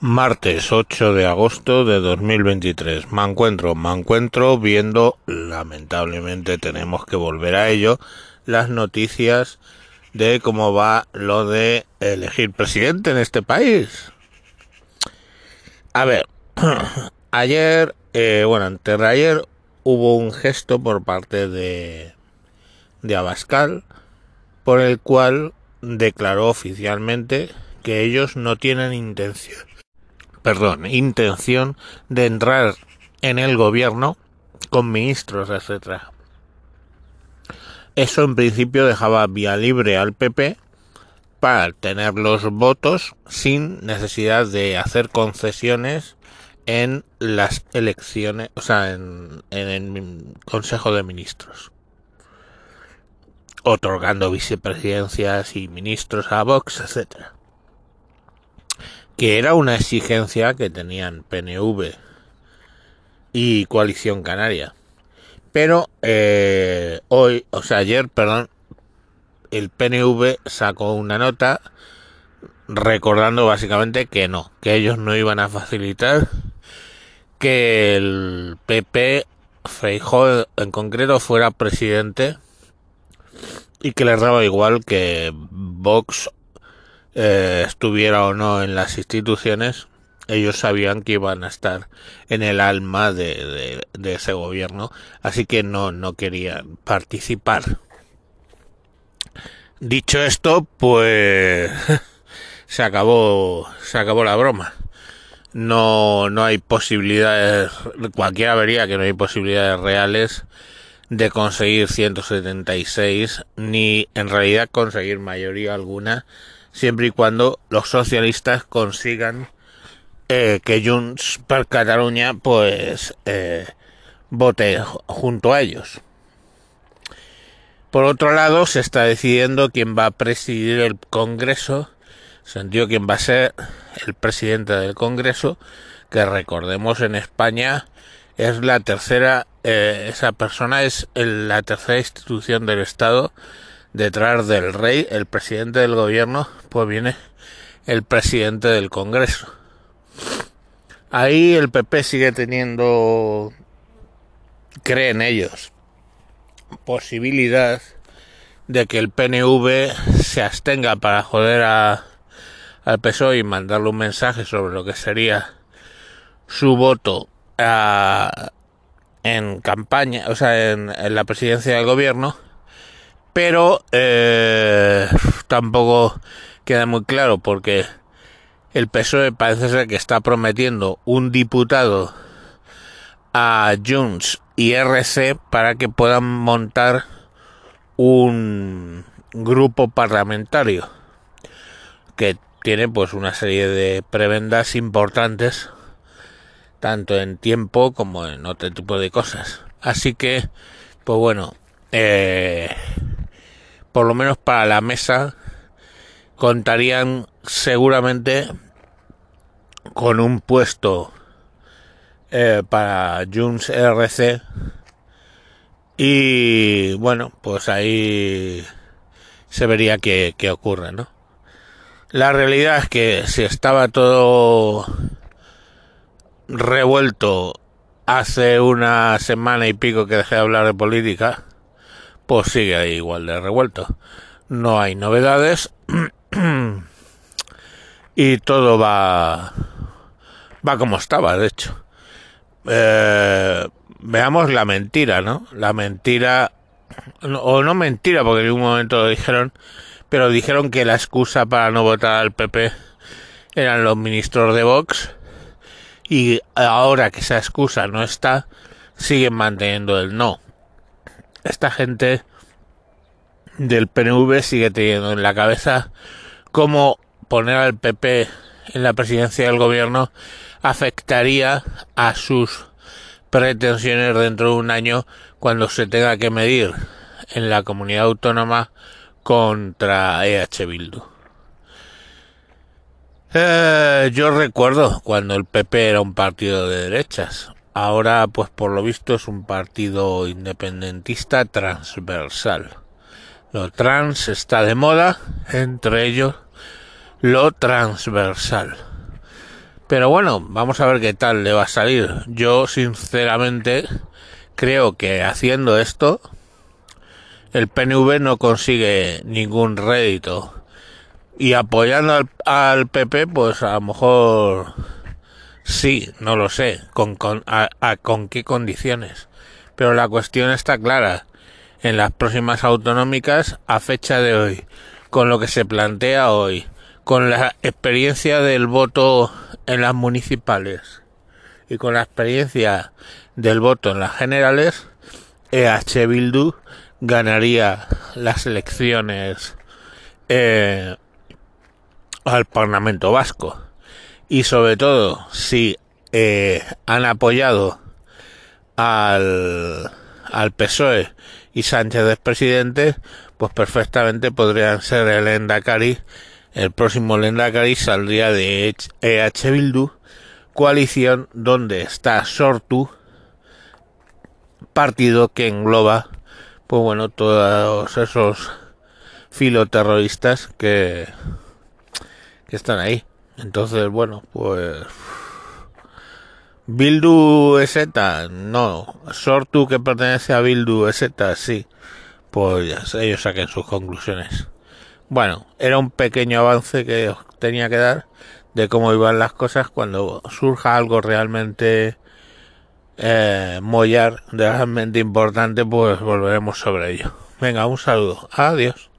Martes 8 de agosto de 2023. Me encuentro, me encuentro viendo, lamentablemente tenemos que volver a ello, las noticias de cómo va lo de elegir presidente en este país. A ver, ayer, eh, bueno, antes de ayer hubo un gesto por parte de, de Abascal por el cual declaró oficialmente que ellos no tienen intención perdón, intención de entrar en el gobierno con ministros, etcétera. Eso en principio dejaba vía libre al PP para tener los votos sin necesidad de hacer concesiones en las elecciones, o sea, en, el Consejo de Ministros, otorgando vicepresidencias y ministros a Vox, etcétera que era una exigencia que tenían PNV y Coalición Canaria. Pero eh, hoy, o sea, ayer, perdón, el PNV sacó una nota recordando básicamente que no, que ellos no iban a facilitar que el PP Feijóo en concreto fuera presidente y que les daba igual que Vox eh, estuviera o no en las instituciones, ellos sabían que iban a estar en el alma de, ese gobierno, así que no, no querían participar. Dicho esto, pues se acabó, se acabó la broma. No, no hay posibilidades, cualquiera vería que no hay posibilidades reales de conseguir 176, ni en realidad conseguir mayoría alguna siempre y cuando los socialistas consigan eh, que Junts per Cataluña pues eh, vote junto a ellos. Por otro lado, se está decidiendo quién va a presidir el Congreso, sentido quién va a ser el presidente del Congreso, que recordemos en España es la tercera, eh, esa persona es la tercera institución del Estado detrás del rey, el presidente del gobierno, pues viene el presidente del Congreso. Ahí el PP sigue teniendo, creen ellos, posibilidad de que el PNV se abstenga para joder a, al PSOE y mandarle un mensaje sobre lo que sería su voto en campaña, o sea, en la presidencia del gobierno pero eh, tampoco queda muy claro porque el PSOE parece ser que está prometiendo un diputado a Junts y RC para que puedan montar un grupo parlamentario que tiene pues una serie de prebendas importantes tanto en tiempo como en otro tipo de cosas. Así que pues bueno eh, por lo menos para la mesa, contarían seguramente con un puesto eh, para Junts RC y bueno, pues ahí se vería qué, qué ocurre, ¿no? La realidad es que si estaba todo revuelto hace una semana y pico que dejé de hablar de política, pues sigue igual de revuelto. No hay novedades y todo va va como estaba, de hecho. Eh, veamos la mentira, ¿no? La mentira o no mentira, porque en un momento lo dijeron, pero dijeron que la excusa para no votar al PP eran los ministros de Vox y ahora que esa excusa no está, siguen manteniendo el no esta gente del PNV sigue teniendo en la cabeza cómo poner al PP en la presidencia del gobierno afectaría a sus pretensiones dentro de un año cuando se tenga que medir en la comunidad autónoma contra EH Bildu. Yo recuerdo cuando el PP era un partido de derechas. Ahora, pues por lo visto es un partido independentista transversal. Lo trans está de moda, entre ellos lo transversal. Pero bueno, vamos a ver qué tal le va a salir. Yo sinceramente creo que haciendo esto el PNV no consigue ningún rédito. Y apoyando al, PP, pues a lo mejor sí, no lo sé, con, con, a, con qué condiciones. Pero la cuestión está clara. En las próximas autonómicas, a fecha de hoy, con lo que se plantea hoy, con la experiencia del voto en las municipales y con la experiencia del voto en las generales, EH Bildu ganaría las elecciones eh, al Parlamento Vasco. Y sobre todo, si eh, han apoyado al, al PSOE y Sánchez es presidente, pues perfectamente podrían ser el Endacari. El próximo Endacari saldría de EH Bildu, coalición donde está Sortu, partido que engloba pues bueno, todos esos filoterroristas que, que están ahí. Entonces, bueno, pues... Bildu ETA, no. Sortu que pertenece a Bildu ETA, sí. Pues ellos saquen sus conclusiones. Bueno, era un pequeño avance que tenía que dar de cómo iban las cosas cuando surja algo realmente eh, mollar realmente importante, pues volveremos sobre ello. Venga, un saludo. Adiós.